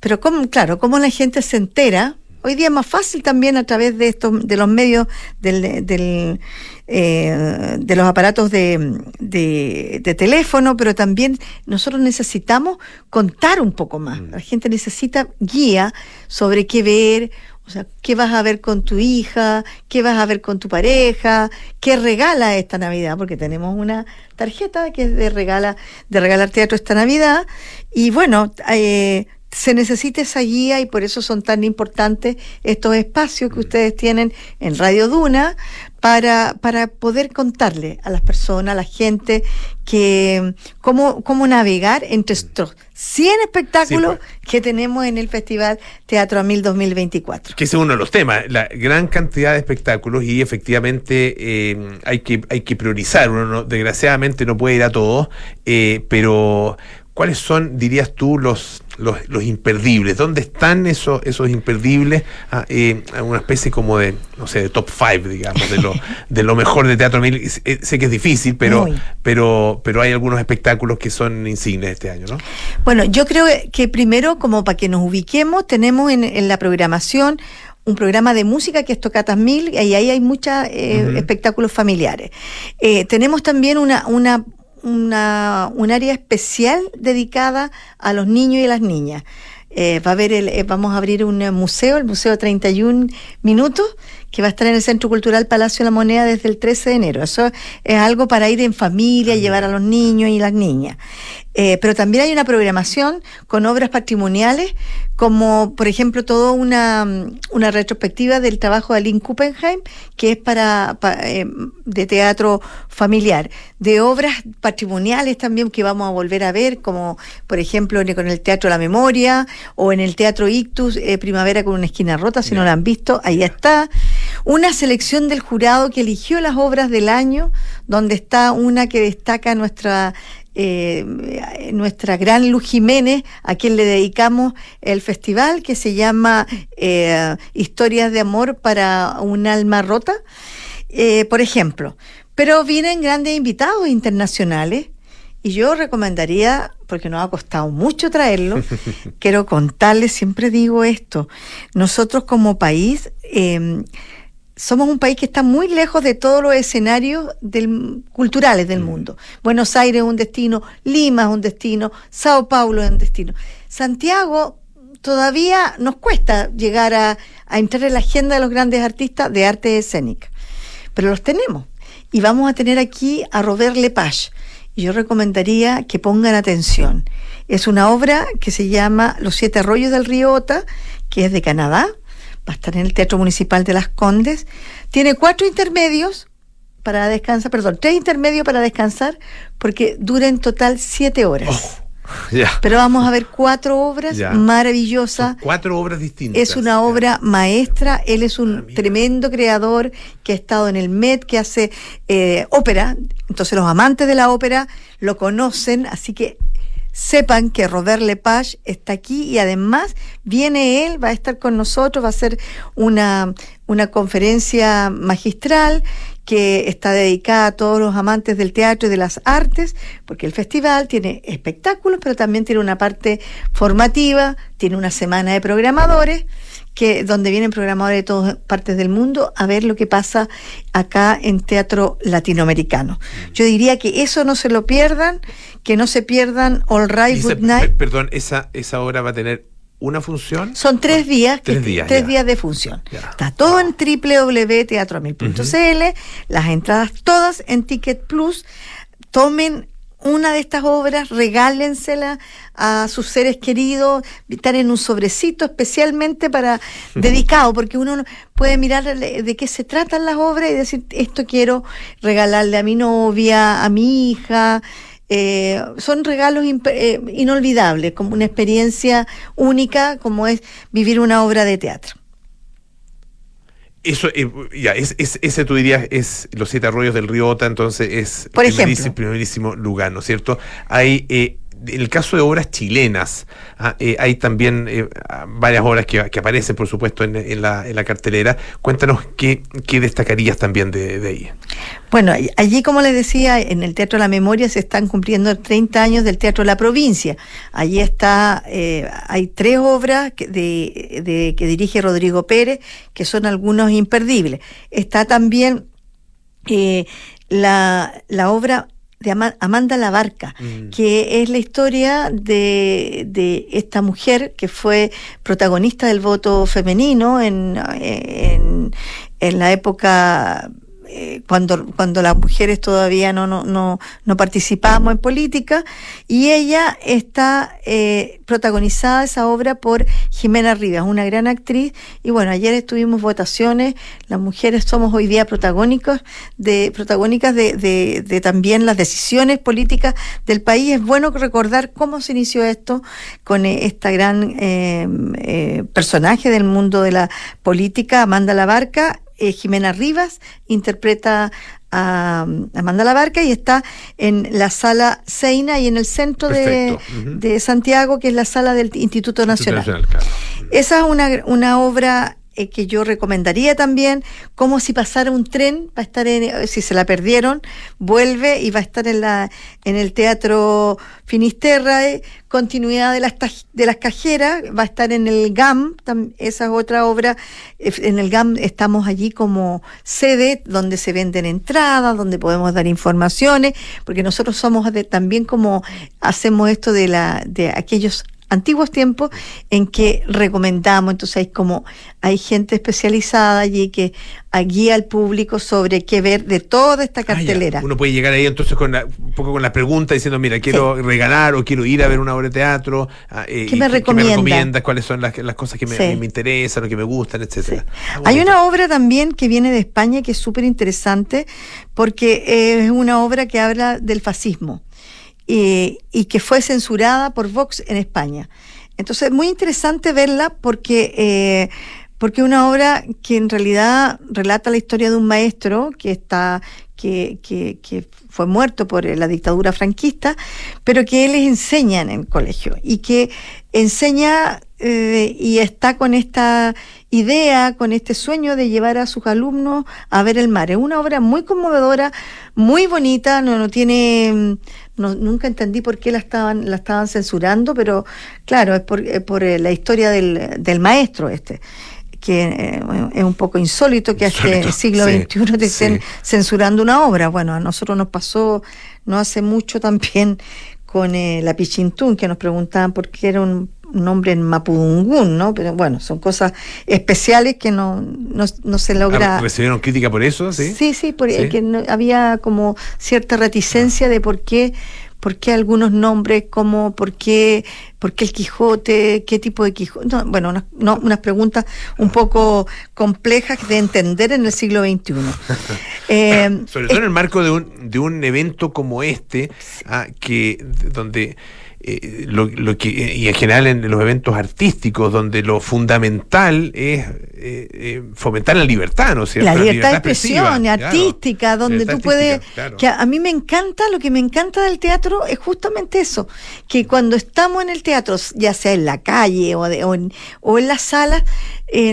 pero como, claro, cómo la gente se entera, hoy día es más fácil también a través de estos, de los medios del, del eh, de los aparatos de, de, teléfono, pero también nosotros necesitamos contar un poco más. Mm. La gente necesita guía sobre qué ver, o sea, qué vas a ver con tu hija, qué vas a ver con tu pareja, qué regala esta Navidad, porque tenemos una tarjeta que es de regala, de regalar teatro esta Navidad. Y bueno, eh, se necesita esa guía y por eso son tan importantes estos espacios que ustedes tienen en Radio Duna para, para poder contarle a las personas, a la gente, que cómo, cómo navegar entre estos 100 espectáculos pues. que tenemos en el Festival Teatro Amil 2024. Que es uno de los temas, la gran cantidad de espectáculos y efectivamente eh, hay, que, hay que priorizar. Uno desgraciadamente no puede ir a todos, eh, pero ¿cuáles son, dirías tú, los, los, imperdibles? ¿Dónde están esos, esos imperdibles? Ah, eh, una especie como de, no sé, de top five, digamos, de lo, de lo mejor de teatro. Eh, sé que es difícil, pero, pero, pero hay algunos espectáculos que son insignes este año, ¿no? Bueno, yo creo que primero, como para que nos ubiquemos, tenemos en, en la programación un programa de música que es Tocatas Mil, y ahí hay muchos eh, espectáculos familiares. tenemos también una, una, una, un área especial dedicada a los niños y las niñas. Eh, va a haber el, eh, vamos a abrir un museo, el Museo 31 Minutos, que va a estar en el Centro Cultural Palacio de la Moneda desde el 13 de enero. Eso es algo para ir en familia, llevar a los niños y las niñas. Eh, pero también hay una programación con obras patrimoniales, como por ejemplo toda una, una retrospectiva del trabajo de Aline Kuppenheim, que es para, eh, de teatro familiar, de obras patrimoniales también que vamos a volver a ver, como por ejemplo con el Teatro La Memoria o en el Teatro Ictus, eh, Primavera con una esquina rota, si no la han visto, ahí está. Una selección del jurado que eligió las obras del año, donde está una que destaca nuestra eh, nuestra gran Luz Jiménez, a quien le dedicamos el festival que se llama eh, Historias de Amor para un alma rota, eh, por ejemplo. Pero vienen grandes invitados internacionales y yo recomendaría, porque nos ha costado mucho traerlo, quiero contarles, siempre digo esto, nosotros como país somos un país que está muy lejos de todos los escenarios culturales del mm. mundo. Buenos Aires es un destino, Lima es un destino, Sao Paulo es un destino. Santiago todavía nos cuesta llegar a, entrar en la agenda de los grandes artistas de arte escénica, pero los tenemos. Y vamos a tener aquí a Robert Lepage. Y yo recomendaría que pongan atención. Es una obra que se llama Los siete arroyos del río Ota, que es de Canadá, va a estar en el Teatro Municipal de Las Condes. Tiene cuatro intermedios para descansar, perdón, tres intermedios para descansar, porque dura en total siete horas. Oh, Pero vamos a ver cuatro obras maravillosas. cuatro obras distintas. Es una obra maestra. Él es un tremendo creador que ha estado en el Met, que hace eh, ópera. Entonces los amantes de la ópera lo conocen, así que sepan que Robert Lepage está aquí y además viene él, va a estar con nosotros, va a hacer una, una conferencia magistral que está dedicada a todos los amantes del teatro y de las artes, porque el festival tiene espectáculos, pero también tiene una parte formativa, tiene una semana de programadores que donde vienen programadores de todas partes del mundo a ver lo que pasa acá en teatro latinoamericano. Yo diría que eso no se lo pierdan, que no se pierdan All Right, Good Night. Perdón, esa, esa obra va a tener una función. Son tres días, tres, días, tres días de función. Está todo en www.teatroamil.cl, las entradas todas en Ticket Plus. Tomen una de estas obras, regálensela a sus seres queridos, estar en un sobrecito especialmente para dedicado, porque uno puede mirar de qué se tratan las obras y decir, esto quiero regalarle a mi novia, a mi hija. Eh, son regalos eh, inolvidables, como una experiencia única como es vivir una obra de teatro. Eso, eh, ya, es, ese tú dirías es Los Siete Arroyos del Río Ota, entonces es Por el primerísimo, lugar, ¿no es cierto? Hay eh, en el caso de obras chilenas, ah, eh, hay también eh, varias obras que, aparecen, por supuesto, en, la, cartelera. Cuéntanos qué, destacarías también de, ahí. Bueno, allí, como les decía, en el Teatro La Memoria se están cumpliendo 30 años del Teatro La Provincia. Allí está, eh, hay tres obras que, de, dirige Rodrigo Pérez, que son algunos imperdibles. Está también la obra de Amanda Labarca, mm. que es la historia de, de, esta mujer que fue protagonista del voto femenino en, en, en la época eh, cuando, cuando las mujeres todavía no, no, no, no participábamos en política, y ella está eh, protagonizada esa obra por Jimena Rivas, una gran actriz, y bueno, ayer estuvimos votaciones, las mujeres somos hoy día protagónicos de, protagónicas de, de, también las decisiones políticas del país. Es bueno recordar cómo se inició esto con eh, esta gran personaje del mundo de la política, Amanda Labarca, eh, Jimena Rivas interpreta a Amanda La Barca y está en la sala Seina y en el centro de, Santiago, que es la sala del Instituto Nacional. Esa es una, una obra eh, que yo recomendaría también, como si pasara un tren, va a estar en, eh, si se la perdieron, vuelve y va a estar en la en el Teatro Finisterrae, continuidad de las de las cajeras, va a estar en el GAM, esa es otra obra, eh, en el GAM estamos allí como sede donde se venden entradas, donde podemos dar informaciones, porque nosotros somos también como hacemos esto de la de aquellos antiguos tiempos en que recomendamos, entonces hay como hay gente especializada allí que guía al público sobre qué ver de toda esta ah, cartelera. Uno puede llegar ahí entonces con un poco con la pregunta diciendo, mira, quiero regalar o quiero ir a ver una obra de teatro. Ah, eh, ¿Qué, me recomiendas? ¿Cuáles son las, las cosas que me, interesan o que me gustan, etcétera? Ah, hay una obra también que viene de España que es súper interesante porque es una obra que habla del fascismo y que fue censurada por Vox en España. Entonces, muy interesante verla porque, eh, porque una obra que en realidad relata la historia de un maestro que está, que, que, que fue muerto por la dictadura franquista, pero que él les enseña en el colegio y que enseña eh, y está con esta idea, con este sueño de llevar a sus alumnos a ver el mar. Es una obra muy conmovedora, muy bonita, no, no tiene, no, nunca entendí por qué la estaban, la estaban censurando, pero claro, es por, por eh, la historia del, del maestro este que eh, es un poco insólito que hasta el siglo XXI te estén censurando una obra. Bueno, a nosotros nos pasó no hace mucho también con la Pichintún, que nos preguntaban por qué era un nombre en Mapudungún, ¿no? Pero bueno, son cosas especiales que no, no, se logra. Ah, ¿Recibieron crítica por eso? Sí, sí, sí, porque había como cierta reticencia de por qué ¿Por qué algunos nombres como por qué, por qué el Quijote? ¿Qué tipo de Quijote? bueno, unas, preguntas un poco complejas de entender en el siglo XXI. Eh, Sobre todo en el marco de un, de un evento como este, ah, que donde eh, lo, lo, que, y en general en los eventos artísticos, donde lo fundamental es eh, eh, fomentar la libertad, ¿no es cierto? La libertad, de expresión, artística, donde tú puedes... Que a, mí me encanta, lo que me encanta del teatro es justamente eso, que cuando estamos en el teatro, ya sea en la calle o, en, o en las salas,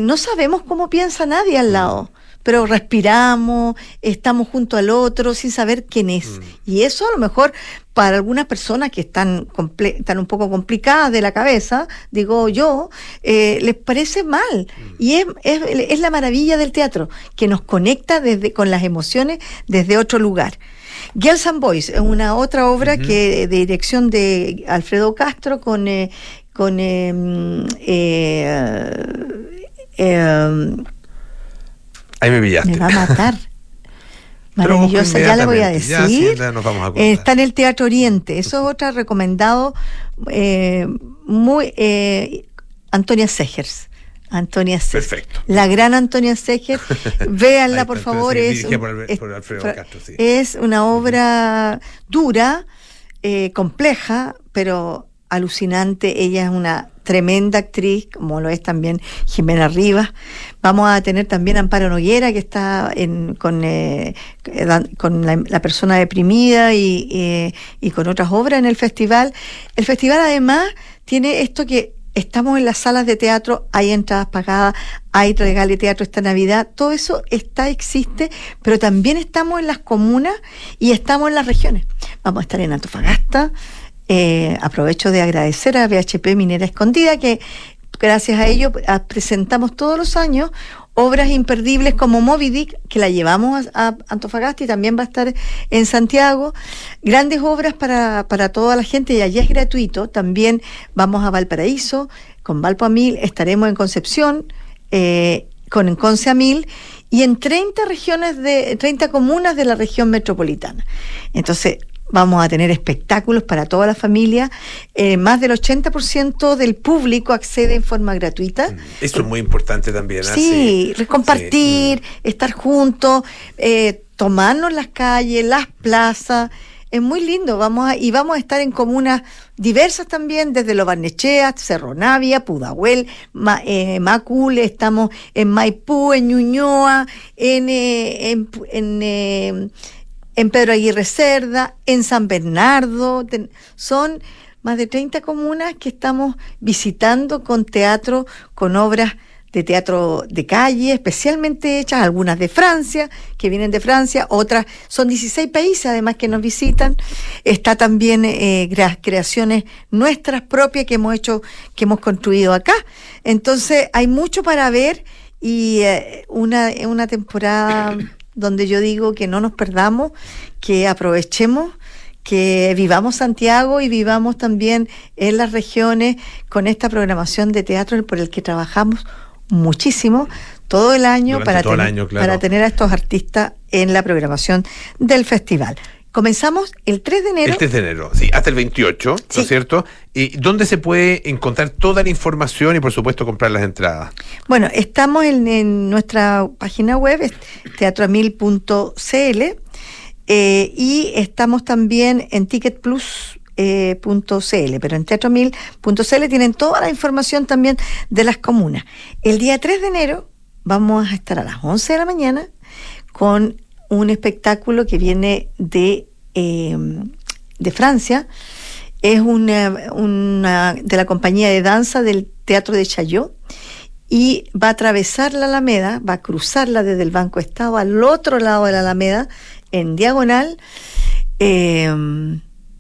no sabemos cómo piensa nadie al lado pero respiramos, estamos junto al otro sin saber quién es. Mm. Y eso a lo mejor para algunas personas que están, están un poco complicadas de la cabeza, digo yo, eh, les parece mal. Mm. Y es, es, la maravilla del teatro, que nos conecta desde, con las emociones desde otro lugar. Girls and Boys es una otra obra que de dirección de Alfredo Castro con eh, con em, eh, em, Ahí me pillaste. Me va a matar. Maravillosa, ya le voy a decir. está en el Teatro Oriente. Eso es otra recomendado. Eh, muy eh, Antonia Segers. Antonia Segers. Perfecto. La gran Antonia Segers. Véanla, por favor. es, es, una obra dura, eh, compleja, pero alucinante. Ella es una tremenda actriz, como lo es también Jimena Rivas. Vamos a tener también Amparo Noguera, que está con, eh, con la, persona deprimida y, y con otras obras en el festival. El festival además tiene esto que estamos en las salas de teatro, hay entradas pagadas, hay regalo de teatro esta Navidad, todo eso está, existe, pero también estamos en las comunas y estamos en las regiones. Vamos a estar en Antofagasta, eh, aprovecho de agradecer a BHP Minera Escondida que gracias a ello presentamos todos los años obras imperdibles como Moby Dick, que la llevamos a, Antofagasta y también va a estar en Santiago. Grandes obras para, para toda la gente y allí es gratuito. También vamos a Valparaíso, con Valpo a Mil, estaremos en Concepción, eh, con Conce a Mil y en 30 regiones de 30 comunas de la región metropolitana. Entonces, vamos a tener espectáculos para toda la familia. Eh, más del 80% del público accede en forma gratuita. Mm, eso es muy importante también. ¿ah? Sí, compartir, mm. estar juntos, eh, tomarnos las calles, las plazas. Es muy lindo, vamos y vamos a estar en comunas diversas también, desde Lo Barnechea, Cerro Navia, Pudahuel, eh, Macul, estamos en Maipú, en Ñuñoa, en, en en Pedro Aguirre Cerda, en San Bernardo. son más de 30 comunas que estamos visitando con teatro, con obras de teatro de calle, especialmente hechas, algunas de Francia, que vienen de Francia, otras son 16 países además que nos visitan. Está también eh, creaciones nuestras propias que hemos hecho, que hemos construido acá. Entonces hay mucho para ver y eh, una, una temporada donde yo digo que no nos perdamos, que aprovechemos que vivamos Santiago y vivamos también en las regiones con esta programación de teatro por el que trabajamos muchísimo todo el año, para, para tener a estos artistas en la programación del festival. Comenzamos el 3 de enero. El 3 de enero, sí, hasta el 28, ¿no es cierto? ¿Y dónde se puede encontrar toda la información y, por supuesto, comprar las entradas? Bueno, estamos en, nuestra página web, teatroamil.cl, eh, y estamos también en ticketplus.cl, eh, pero en teatroamil.cl tienen toda la información también de las comunas. El día 3 de enero vamos a estar a las 11 de la mañana con un espectáculo que viene de, eh, de Francia. Es una, una, de la compañía de danza del Teatro de Chaillot y va a atravesar la Alameda, va a cruzarla desde el Banco Estado al otro lado de la Alameda, en diagonal, eh,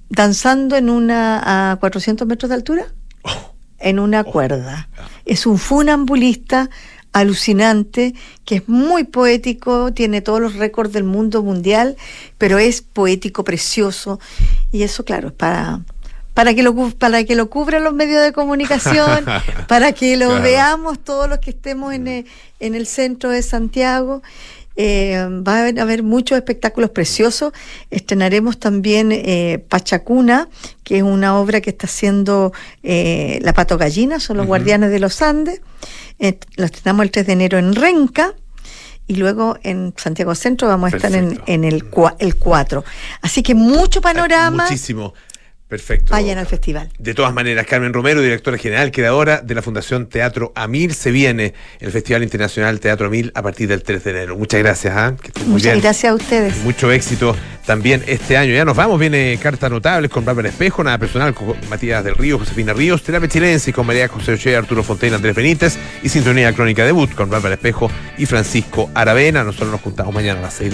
danzando en una a 400 metros de altura, oh. en una oh. cuerda. Es un funambulista alucinante, que es muy poético, tiene todos los récords del mundo mundial, pero es poético, precioso, y eso, claro, es para, para que lo para que lo cubran los medios de comunicación, para que lo veamos todos los que estemos en el, en el centro de Santiago. Eh, va a haber, muchos espectáculos preciosos. Estrenaremos también eh, Pachacuna, que es una obra que está haciendo eh, La Pato Gallina, son los guardianes de los Andes. Eh, lo estrenamos el 3 de enero en Renca y luego en Santiago Centro vamos a estar en, el, el 4. Así que mucho panorama. Muchísimo. Perfecto. vayan al festival. De todas maneras, Carmen Romero, directora general, creadora de la Fundación Teatro Amil, se viene el Festival Internacional Teatro Amil a partir del 3 de enero. Muchas gracias. Que estén muy Muchas bien. gracias a ustedes. Mucho éxito también este año. Ya nos vamos, viene Cartas Notables con Bárbara Espejo, nada personal con Matías del Río, Josefina Ríos, Terapia Chilense con María José Oche, Arturo Fontaine, Andrés Benítez y Sintonía Crónica Debut con Bárbara Espejo y Francisco Aravena. Nosotros nos juntamos mañana a las 6 de